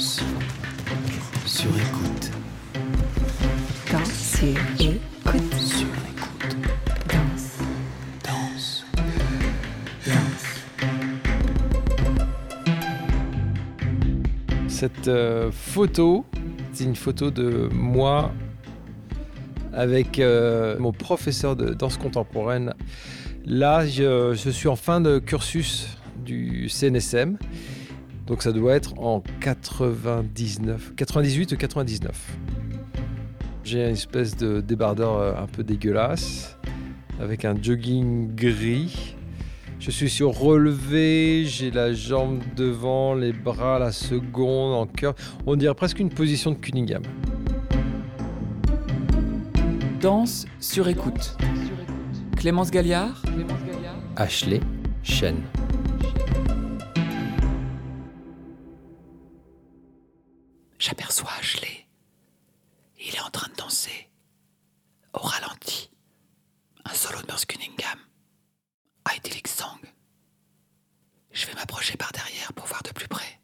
Danse sur écoute. Danse sur écoute. Sur écoute. Danse. Danse. Cette euh, photo, c'est une photo de moi avec euh, mon professeur de danse contemporaine. Là, je, je suis en fin de cursus du CNSM. Donc ça doit être en 99, 98 ou 99. J'ai une espèce de débardeur euh, un peu dégueulasse avec un jogging gris. Je suis sur relevé, j'ai la jambe devant, les bras la seconde en cœur. On dirait presque une position de Cunningham. Danse sur écoute. Clémence Galliard Ashley Chen. J'aperçois Ashley. Il est en train de danser. Au ralenti. Un solo de Merce Cunningham. Idyllic Song. Je vais m'approcher par derrière pour voir de plus près.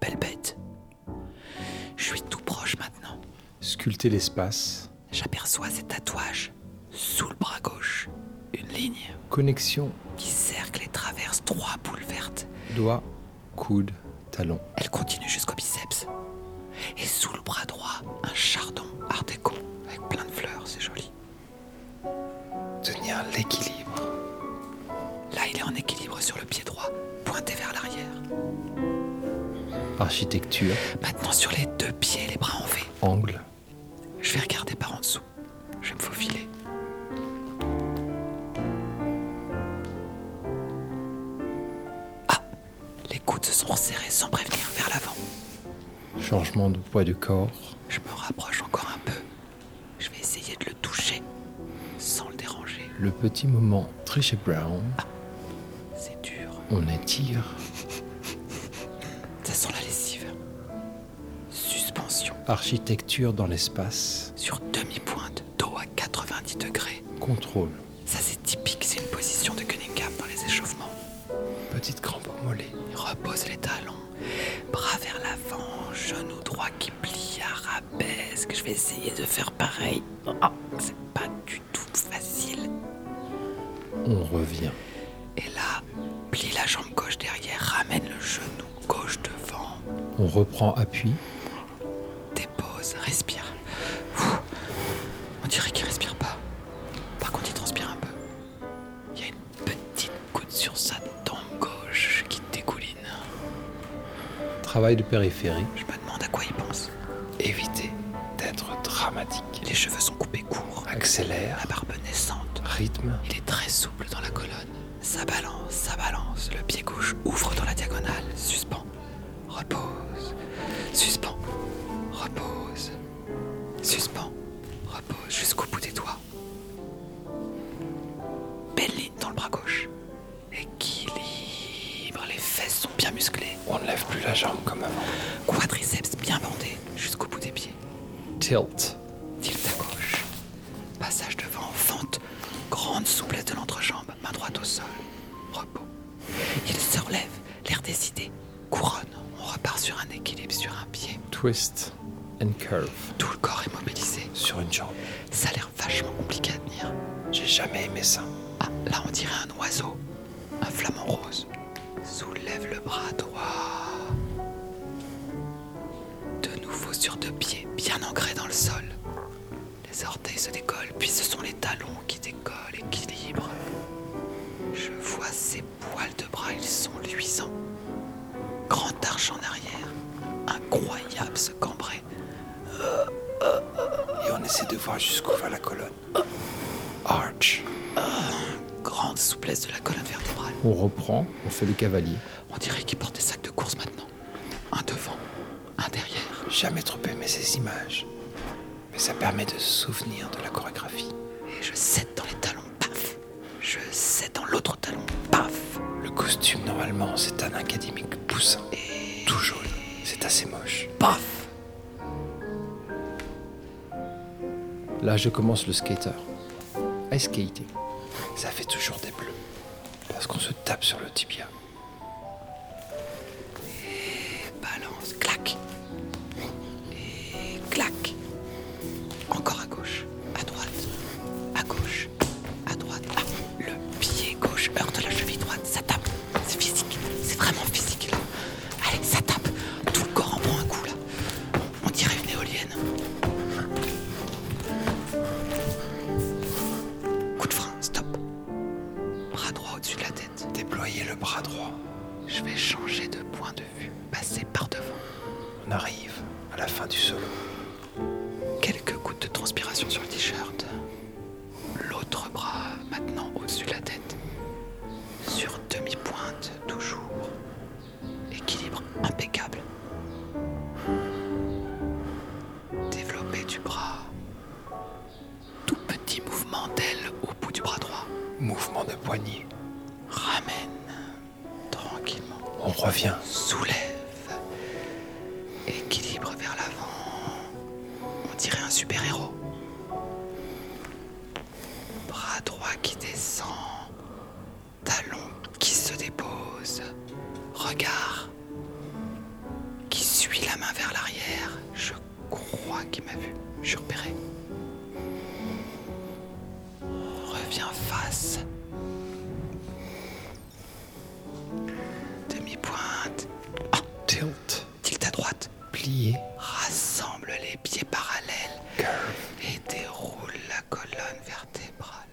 Belle bête. Je suis tout proche maintenant. Sculpter l'espace. J'aperçois ces tatouages sous le bras gauche. Une ligne Connexion. qui cercle et traverse trois vertes. Doigt, coude, talon. Elle continue jusqu'au biceps. Et sous le bras droit, un chardon art déco avec plein de fleurs, c'est joli. Tenir l'équilibre. Là, il est en équilibre sur le pied droit, pointé vers l'arrière. Architecture. Maintenant sur les deux pieds, les bras en V. Angle. Coudes se sont resserrés sans prévenir vers l'avant. Changement de poids du corps. Je me rapproche encore un peu. Je vais essayer de le toucher sans le déranger. Le petit moment Trish Brown. C'est dur. On étire. Ça sent la lessive. Suspension Architecture dans l'espace. sur demi-pointe, dos à 90 degrés. Contrôle. Ça c'est typique, c'est une position de Cunningham dans les échauffements. Petite crampe au mollet. Genou droit qui plie, arabesque. Je vais essayer de faire pareil. Oh, c'est pas du tout facile. On revient. Et là, plie la jambe gauche derrière, ramène le genou gauche devant, On reprend appui. dépose, respire. Ouh. On dirait qu'il respire pas. Par contre, il transpire un peu. Il y a une petite goutte sur sa tempe gauche qui dégouline. Travail de périphérie. Rythme. Il est très souple dans la colonne. Ça balance, ça balance. Le pied gauche ouvre dans la diagonale. Suspend. Repose. Suspend. Repose. Suspend. Repose jusqu'au bout des doigts. Belle ligne dans le bras gauche. Équilibre. Les fesses sont bien musclées. On ne lève plus la jambe comme avant. Quadriceps bien bandés jusqu'au bout des pieds. Tilt sol. Repos. Il se relève, l'air décidé. Couronne. On repart sur un équilibre sur un pied. Twist and curve. Tout le corps est mobilisé. Sur une jambe. Ça a l'air vachement compliqué à tenir. J'ai jamais aimé ça. Ah, là on dirait un oiseau. Un flamant rose. Soulève le bras droit. De nouveau sur deux pieds, bien ancrés dans le sol. Les orteils se décollent, puis ce sont les talons qui décollent, équilibre. Je vois ces poils de bras, ils sont luisants. Grand arche en arrière. Incroyable ce cambrai. Et on essaie de voir jusqu'où va la colonne. Arch. Grande souplesse de la colonne vertébrale. On reprend, on fait le cavalier. On dirait qu'il porte des sacs de course maintenant. Un devant, un derrière. Jamais trop aimé ces images. Mais ça permet de se souvenir de la chorégraphie. Et je cède costume, normalement, c'est un académique poussin. Tout jaune. C'est assez moche. Paf. Là, je commence le skater. Ice skating. Ça fait toujours des bleus. Parce qu'on se tape sur le tibia. Tranquillement. On revient. Plié. Rassemble les pieds parallèles Curve. et déroule la colonne vertébrale.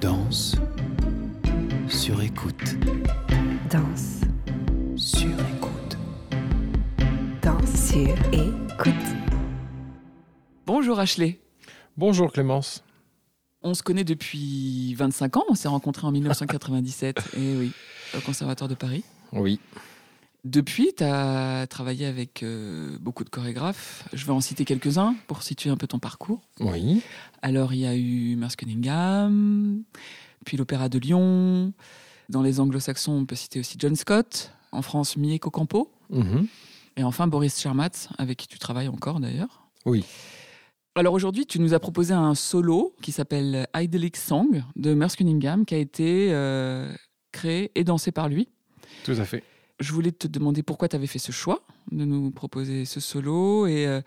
Danse sur écoute. Danse, Sur écoute. danse sur écoute. Bonjour Ashley. Bonjour Clémence. On se connaît depuis 25 ans, on s'est rencontrés en 1997, et oui, au Conservatoire de Paris. Oui. Depuis, tu as travaillé avec euh, beaucoup de chorégraphes. Je vais en citer quelques-uns pour situer un peu ton parcours. Oui. Alors, il y a eu Merce Cunningham, puis l'Opéra de Lyon. Dans les anglo-saxons, on peut citer aussi John Scott. En France, Mieko Campo. Mhm. Et enfin, Boris Chermat, avec qui tu travailles encore d'ailleurs. Oui. Alors aujourd'hui, tu nous as proposé un solo qui s'appelle Idyllic Song de Merce Cunningham, qui a été euh, créé et dansé par lui. Tout à fait. Je voulais te demander pourquoi tu avais fait ce choix de nous proposer ce solo et euh,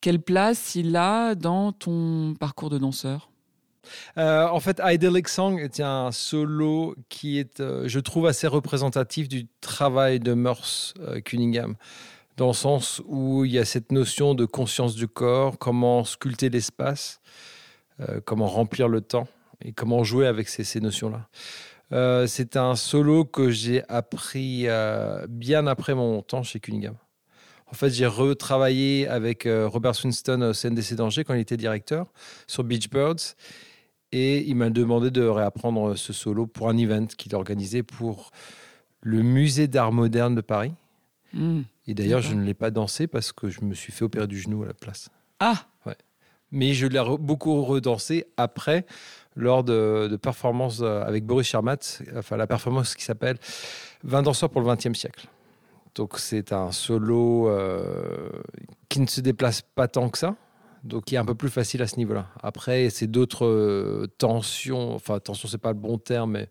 quelle place il a dans ton parcours de danseur? Euh, en fait, Idyllic Song est un solo qui est, euh, je trouve, assez représentatif du travail de Merce euh, Cunningham, dans le sens où il y a cette notion de conscience du corps, comment sculpter l'espace, euh, comment remplir le temps et comment jouer avec ces, ces notions-là. Euh, c'est un solo que j'ai appris euh, bien après mon temps chez Cunningham. En fait, j'ai retravaillé avec euh, Robert Swinston au CNDC d'Angers quand il était directeur sur Beach Birds. Et il m'a demandé de réapprendre ce solo pour un event qu'il organisait pour le musée d'art moderne de Paris. Hmm. Et d'ailleurs, je ne l'ai pas dansé parce que je me suis fait opérer du genou à la place. Ah, Mais je l'ai re- beaucoup redansé après, lors de, de performances euh, avec Boris Chermat, enfin la performance qui s'appelle 20 danseurs pour le 20e siècle. Donc c'est un solo euh, qui ne se déplace pas tant que ça, donc qui est un peu plus facile à ce niveau-là. Après, c'est d'autres euh, tensions, enfin tension c'est pas le bon terme, mais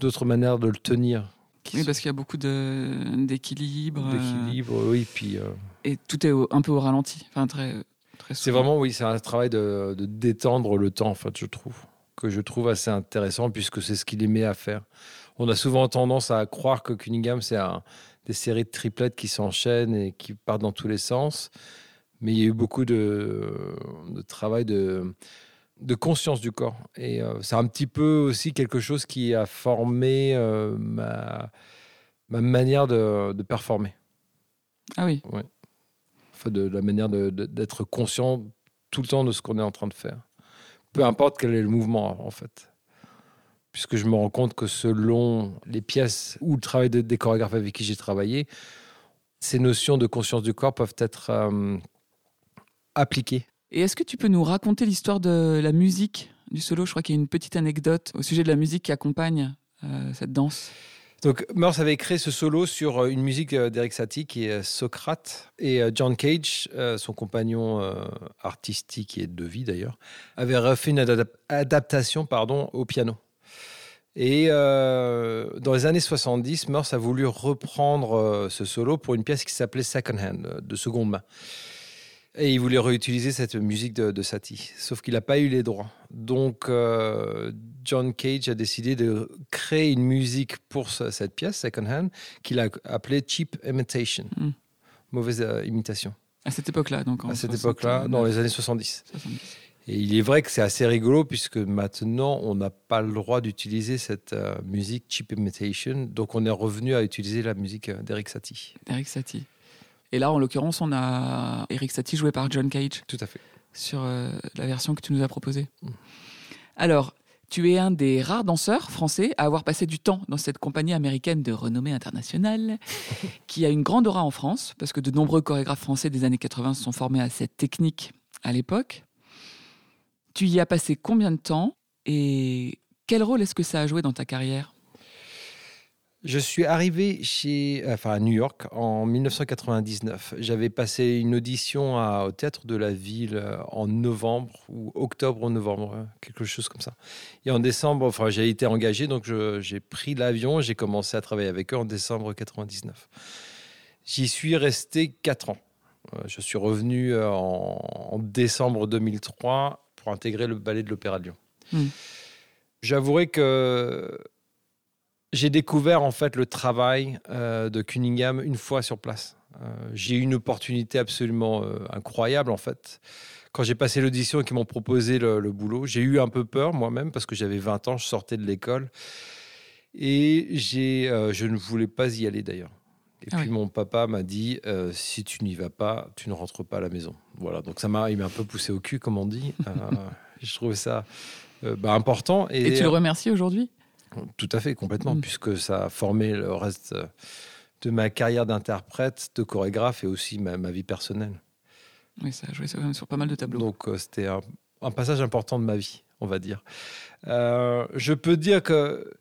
d'autres manières de le tenir. oui, sont- parce qu'il y a beaucoup d'équilibre. euh, d'équilibre, oui, puis... et tout est au- un peu au ralenti. Enfin, très, très C'est vraiment, oui, c'est un travail de, de détendre le temps, en fait, je trouve, que je trouve assez intéressant, puisque c'est ce qu'il aimait à faire. On a souvent tendance à croire que Cunningham, c'est un- des séries de triplettes qui s'enchaînent et qui partent dans tous les sens. Mais il y a eu beaucoup de, de travail de, de conscience du corps. Et euh, c'est un petit peu aussi quelque chose qui a formé euh, ma, ma manière de, de performer. Ah oui. Enfin, de, la manière d'être conscient tout le temps de ce qu'on est en train de faire. Peu importe quel est le mouvement, en fait. Puisque je me rends compte que selon les pièces ou le travail de- des chorégraphes avec qui j'ai travaillé, ces notions de conscience du corps peuvent être euh, appliquées. Et est-ce que tu peux nous raconter l'histoire de la musique du solo? Je crois qu'il y a une petite anecdote au sujet de la musique qui accompagne euh, cette danse. Donc, Morse avait créé ce solo sur euh, une musique euh, d'Eric Satie qui est Socrate. Et euh, John Cage, euh, son compagnon euh, artistique et de vie d'ailleurs, avait refait une adap- adaptation pardon, au piano. Et euh, dans les années 70, Morse a voulu reprendre euh, ce solo pour une pièce qui s'appelait Second Hand, euh, de seconde main. Et il voulait réutiliser cette musique de, de Satie, sauf qu'il n'a pas eu les droits. Donc euh, John Cage a décidé de créer une musique pour ce- cette pièce, Second Hand, qu'il a appelée Cheap Imitation, Mm. mauvaise euh, imitation. À cette époque-là, donc. en À cette 69, époque-là, dans les années 70. 70. Et il est vrai que c'est assez rigolo puisque maintenant, on n'a pas le droit d'utiliser cette euh, musique Cheap Imitation. Donc, on est revenu à utiliser la musique d'Eric Satie. Eric Satie. Et là, en l'occurrence, on a Eric Satie joué par John Cage Tout à fait. sur euh, la version que tu nous as proposée. Mm. Alors, tu es un des rares danseurs français à avoir passé du temps dans cette compagnie américaine de renommée internationale, qui a une grande aura en France, parce que de nombreux chorégraphes français des années 80 se sont formés à cette technique à l'époque. Tu y as passé combien de temps et quel rôle est-ce que ça a joué dans ta carrière? Je suis arrivé chez, enfin à New York en 1999. J'avais passé une audition à- au théâtre de la ville euh, en novembre ou octobre ou novembre, euh, quelque chose comme ça. Et en décembre, enfin j'ai été engagé, donc j'ai pris l'avion, j'ai commencé à travailler avec eux en décembre 99. J'y suis resté quatre ans. Euh, Je suis revenu en, en décembre 2003 pour intégrer le ballet de l'Opéra de Lyon. Hmm. J'avouerai que j'ai découvert en fait le travail euh, de Cunningham une fois sur place. Euh, j'ai eu une opportunité absolument euh, incroyable en fait. Quand j'ai passé l'audition et qu'ils m'ont proposé le, le boulot, j'ai eu un peu peur moi-même parce que j'avais 20 ans, je sortais de l'école et j'ai, je ne voulais pas y aller d'ailleurs. Et Ah puis oui. mon papa m'a dit euh, si tu n'y vas pas, tu ne rentres pas à la maison. Voilà, donc ça m'a, il m'a un peu poussé au cul comme on dit. Euh, je trouvais ça euh, bah, important Et tu le remercies aujourd'hui? Tout à fait, complètement, Mm. puisque ça a formé le reste de ma carrière d'interprète, de chorégraphe et aussi ma, ma vie personnelle. Oui, ça a joué sur, sur pas mal de tableaux. Donc euh, c'était un, un passage important de ma vie, on va dire. Euh, je peux dire que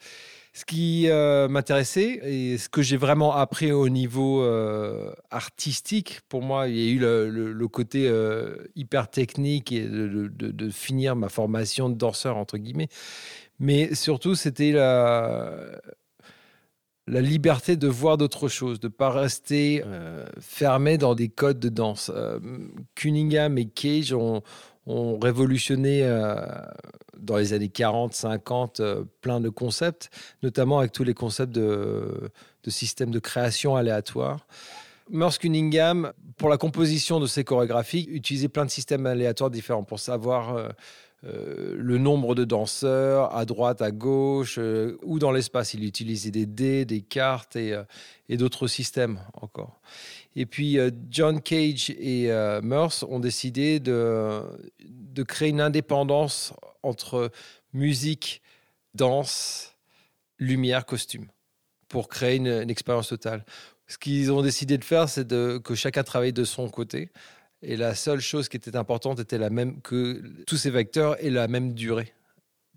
ce qui euh, m'intéressait et ce que j'ai vraiment appris au niveau euh, artistique, pour moi, il y a eu le, côté euh, hyper technique et de, finir ma formation de danseur, entre guillemets. Mais surtout, c'était la, la liberté de voir d'autres choses, de ne pas rester fermé dans des codes de danse. Cunningham et Cage ont, ont révolutionné euh, dans les années 40, 50 euh, plein de concepts, notamment avec tous les concepts de, systèmes de création aléatoire. Merce Cunningham, pour la composition de ses chorégraphies, utilisait plein de systèmes aléatoires différents pour savoir euh, le nombre de danseurs à droite, à gauche euh, ou dans l'espace. Il utilisait des dés, des cartes et, euh, et d'autres systèmes encore. Et puis John Cage et Merce ont décidé de, créer une indépendance entre musique, danse, lumière, costume pour créer une, expérience totale. Ce qu'ils ont décidé de faire, c'est que chacun travaille de son côté. Et la seule chose qui était importante était la même que tous ces vecteurs aient la même durée.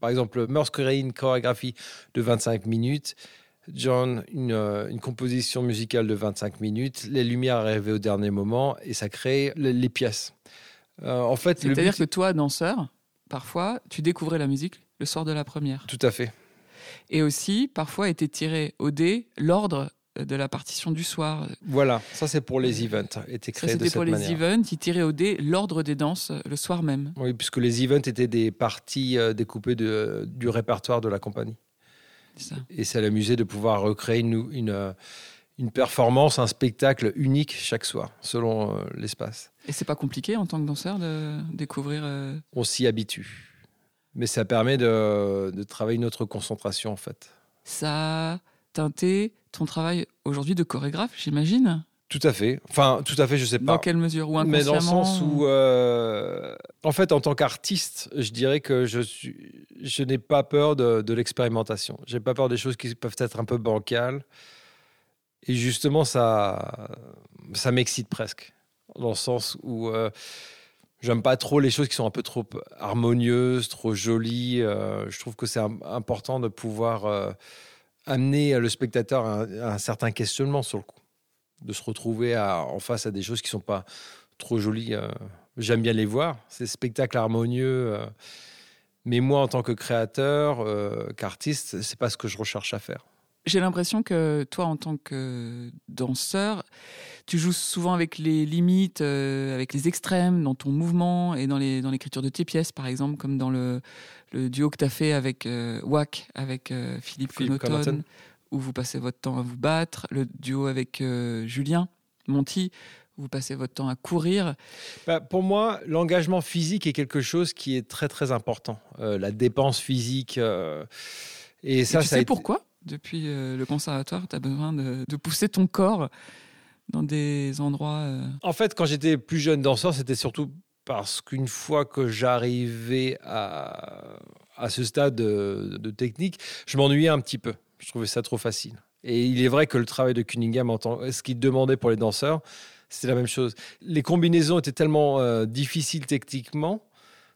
Par exemple, créait une chorégraphie de 25 minutes, John une, euh, une composition musicale de 25 minutes, les lumières arrivaient au dernier moment et ça crée les, les pièces. Euh, en fait, C'est-à-dire but- que toi, danseur, parfois, tu découvrais la musique le soir de la première. tout à fait. Et aussi, parfois, était tiré au dé l'ordre de la partition du soir. Voilà, ça c'est pour les events, était Ça, de cette pour les events. Ils tiraient au dé l'ordre des danses euh, le soir même. Oui, puisque les events étaient des parties euh, découpées de, du répertoire de la compagnie. C'est ça. Et ça l'amusait de pouvoir recréer une, une, euh, une performance, un spectacle unique chaque soir, selon euh, l'espace. Et c'est pas compliqué en tant que danseur de découvrir. euh, On s'y habitue. Mais ça permet de, de travailler notre concentration, en fait. Ça a teinté ton travail aujourd'hui de chorégraphe, j'imagine? Tout à fait. Enfin, tout à fait, je sais pas. Dans quelle mesure? Ou Mais dans le inconsciemment sens où, euh, en fait, en tant qu'artiste, je dirais que je, suis, je n'ai pas peur de, de l'expérimentation. J'ai pas peur des choses qui peuvent être un peu bancales. Et justement, ça, ça m'excite presque. Dans le sens où euh, j'aime pas trop les choses qui sont un peu trop harmonieuses, trop jolies. Euh, je trouve que c'est im- important de pouvoir amener le spectateur à un, certain questionnement sur le coup. De se retrouver en face à des choses qui sont pas trop jolies. euh. J'aime bien les voir, ces spectacles harmonieux. euh. mais moi, en tant que créateur, euh, qu'artiste, c'est pas ce que je recherche à faire. J'ai l'impression que toi, en tant que danseur, tu joues souvent avec les limites, euh, avec les extrêmes dans ton mouvement et dans les dans l'écriture de tes pièces, par exemple, comme dans le, le duo que tu as fait avec euh, Wack, avec euh, Philippe, Philippe Connaughton, où vous passez votre temps à vous battre, le duo avec euh, Julien Monti, où vous passez votre temps à courir. Bah, pour moi, l'engagement physique est quelque chose qui est très très important. Euh, la dépense physique. euh, et ça, et tu ça sais été- pourquoi? Depuis euh, le conservatoire, tu as besoin de, de pousser ton corps dans des endroits... euh, En fait, quand j'étais plus jeune danseur, c'était surtout parce qu'une fois que j'arrivais à, à ce stade de, de technique, je m'ennuyais un petit peu. Je trouvais ça trop facile. Et il est vrai que le travail de Cunningham, en tant- ce qu'il demandait pour les danseurs, c'était la même chose. Les combinaisons étaient tellement euh, difficiles techniquement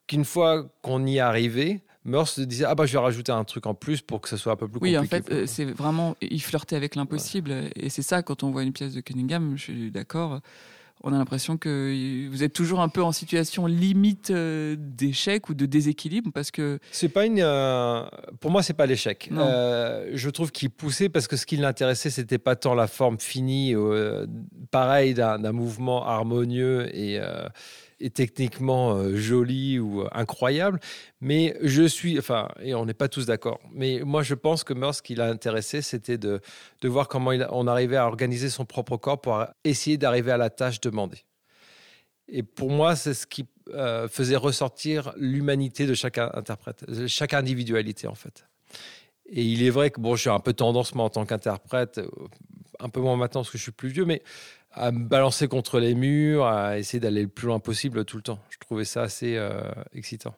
qu'une fois qu'on y arrivait, Meurs se disait ah bah je vais rajouter un truc en plus pour que ça soit un peu plus Oui, compliqué. en fait, euh, c'est vraiment. Il flirtait avec l'impossible. Et c'est ça, quand on voit une pièce de Cunningham, je suis d'accord. On a l'impression que vous êtes toujours un peu en situation limite euh, d'échec ou de déséquilibre parce que. C'est pas une. euh, pour moi, c'est pas l'échec. Euh, je trouve qu'il poussait parce que ce qui l'intéressait, c'était pas tant la forme finie, pareil d'un d'un mouvement harmonieux et, techniquement euh, joli ou euh, incroyable. Mais je suis, enfin, et on n'est pas tous d'accord. Mais moi, je pense que Meurs, ce qui l'a intéressé, c'était de, de voir comment on arrivait à organiser son propre corps pour essayer d'arriver à la tâche demandée. Et pour moi, c'est ce qui euh, faisait ressortir l'humanité de chaque interprète, chaque individualité en fait. Et il est vrai que bon, je suis un peu tendance moi en tant qu'interprète, un peu moins maintenant parce que je suis plus vieux, mais à me balancer contre les murs, à essayer d'aller le plus loin possible tout le temps. Je trouvais ça assez euh, excitant.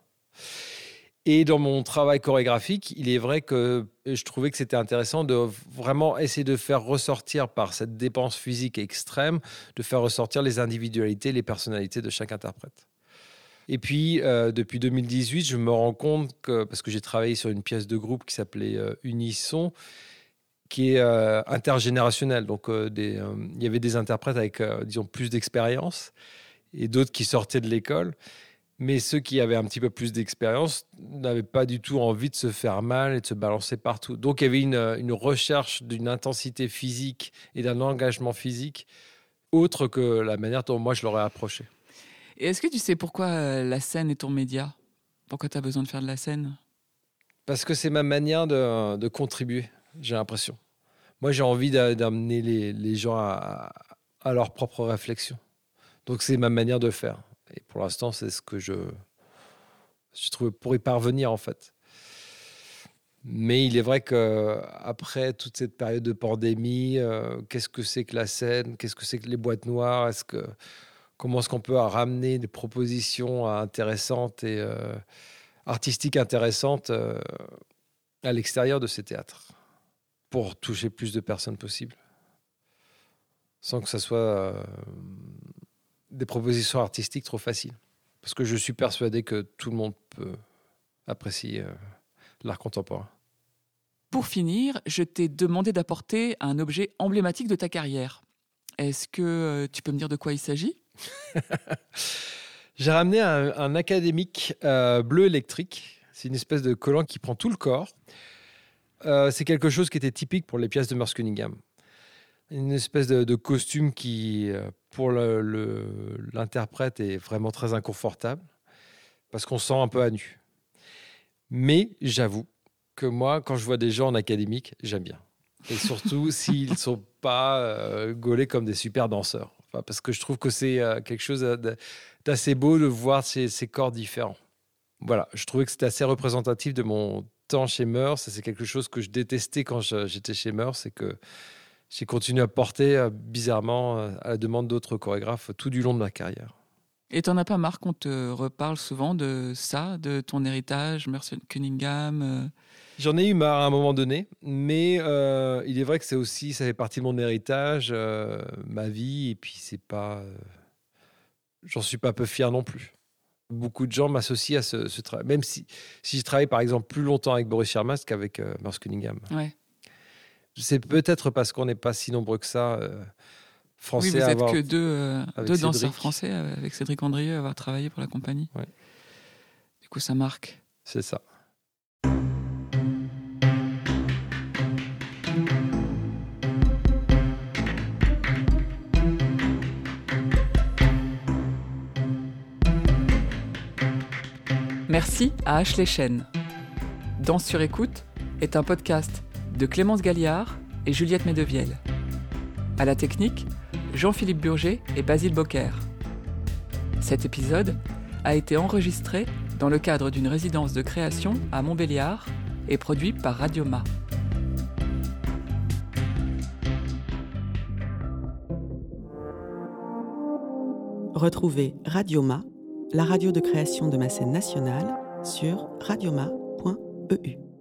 Et dans mon travail chorégraphique, il est vrai que je trouvais que c'était intéressant de vraiment essayer de faire ressortir par cette dépense physique extrême, de faire ressortir les individualités, les personnalités de chaque interprète. Et puis, euh, depuis 2018, je me rends compte que, parce que j'ai travaillé sur une pièce de groupe qui s'appelait euh, Unisson, qui est euh, intergénérationnelle. Donc, euh, des, euh, il y avait des interprètes avec, disons, plus d'expérience et d'autres qui sortaient de l'école. Mais ceux qui avaient un petit peu plus d'expérience n'avaient pas du tout envie de se faire mal et de se balancer partout. Donc, il y avait une, une recherche d'une intensité physique et d'un engagement physique autre que la manière dont moi je l'aurais approché. Et est-ce que tu sais pourquoi la scène est ton média? Pourquoi tu as besoin de faire de la scène? Parce que c'est ma manière de, de contribuer, j'ai l'impression. Moi, j'ai envie d'a- d'amener les, gens à, leur propre réflexion. Donc, c'est ma manière de faire. Et pour l'instant, c'est ce que je, je trouve pour y parvenir, en fait. Mais il est vrai qu'après toute cette période de pandémie, euh, qu'est-ce que c'est que la scène? Qu'est-ce que c'est que les boîtes noires? Que, Comment est-ce qu'on peut ramener des propositions intéressantes et euh, artistiques intéressantes euh, à l'extérieur de ces théâtres? Pour toucher plus de personnes possible sans que ça soit euh, des propositions artistiques trop faciles. Parce que je suis persuadé que tout le monde peut apprécier euh, l'art contemporain. Pour finir, je t'ai demandé d'apporter un objet emblématique de ta carrière. Est-ce que euh, tu peux me dire de quoi il s'agit? J'ai ramené un, un académique euh, bleu électrique. C'est une espèce de collant qui prend tout le corps. Euh, c'est quelque chose qui était typique pour les pièces de Merce Cunningham. Une espèce de, de costume qui, euh, pour le- le- l'interprète, est vraiment très inconfortable parce qu'on se sent un peu à nu. Mais j'avoue que moi, quand je vois des gens en académique, j'aime bien. Et surtout s'ils ne sont pas euh, gaulés comme des super danseurs. Enfin, parce que je trouve que c'est euh, quelque chose d'assez beau de voir ces, ces corps différents. Voilà, je trouvais que c'était assez représentatif de mon chez Meurs. C'est quelque chose que je détestais quand j'étais chez Meurs, c'est que j'ai continué à porter euh, bizarrement euh, à la demande d'autres chorégraphes tout du long de ma carrière. Et t'en as pas marre qu'on te reparle souvent de ça, de ton héritage, Mercer Cunningham euh, J'en ai eu marre à un moment donné, mais euh, il est vrai que c'est aussi, ça fait partie de mon héritage, euh, ma vie, et puis c'est pas, euh, j'en suis pas peu fier non plus. Beaucoup de gens m'associent à ce, ce travail, même si, si je travaille par exemple plus longtemps avec Boris Shermas qu'avec euh, Merce Cunningham. Ouais. C'est peut-être parce qu'on n'est pas si nombreux que ça, euh, français, oui, vous à êtes avoir- que deux, euh, deux danseurs français euh, avec Cédric Andrieux à avoir travaillé pour la compagnie. Ouais. Du coup, ça marque. C'est ça. Merci à Ashley Chen. Danse sur écoute est un podcast de Clémence Galliard et Juliette Medevielle. À la technique, Jean-Philippe Burger et Basile Bocquer. Cet épisode a été enregistré dans le cadre d'une résidence de création à Montbéliard et produit par Radioma. Retrouvez Radioma, la radio de création de ma scène nationale, sur radioma.eu.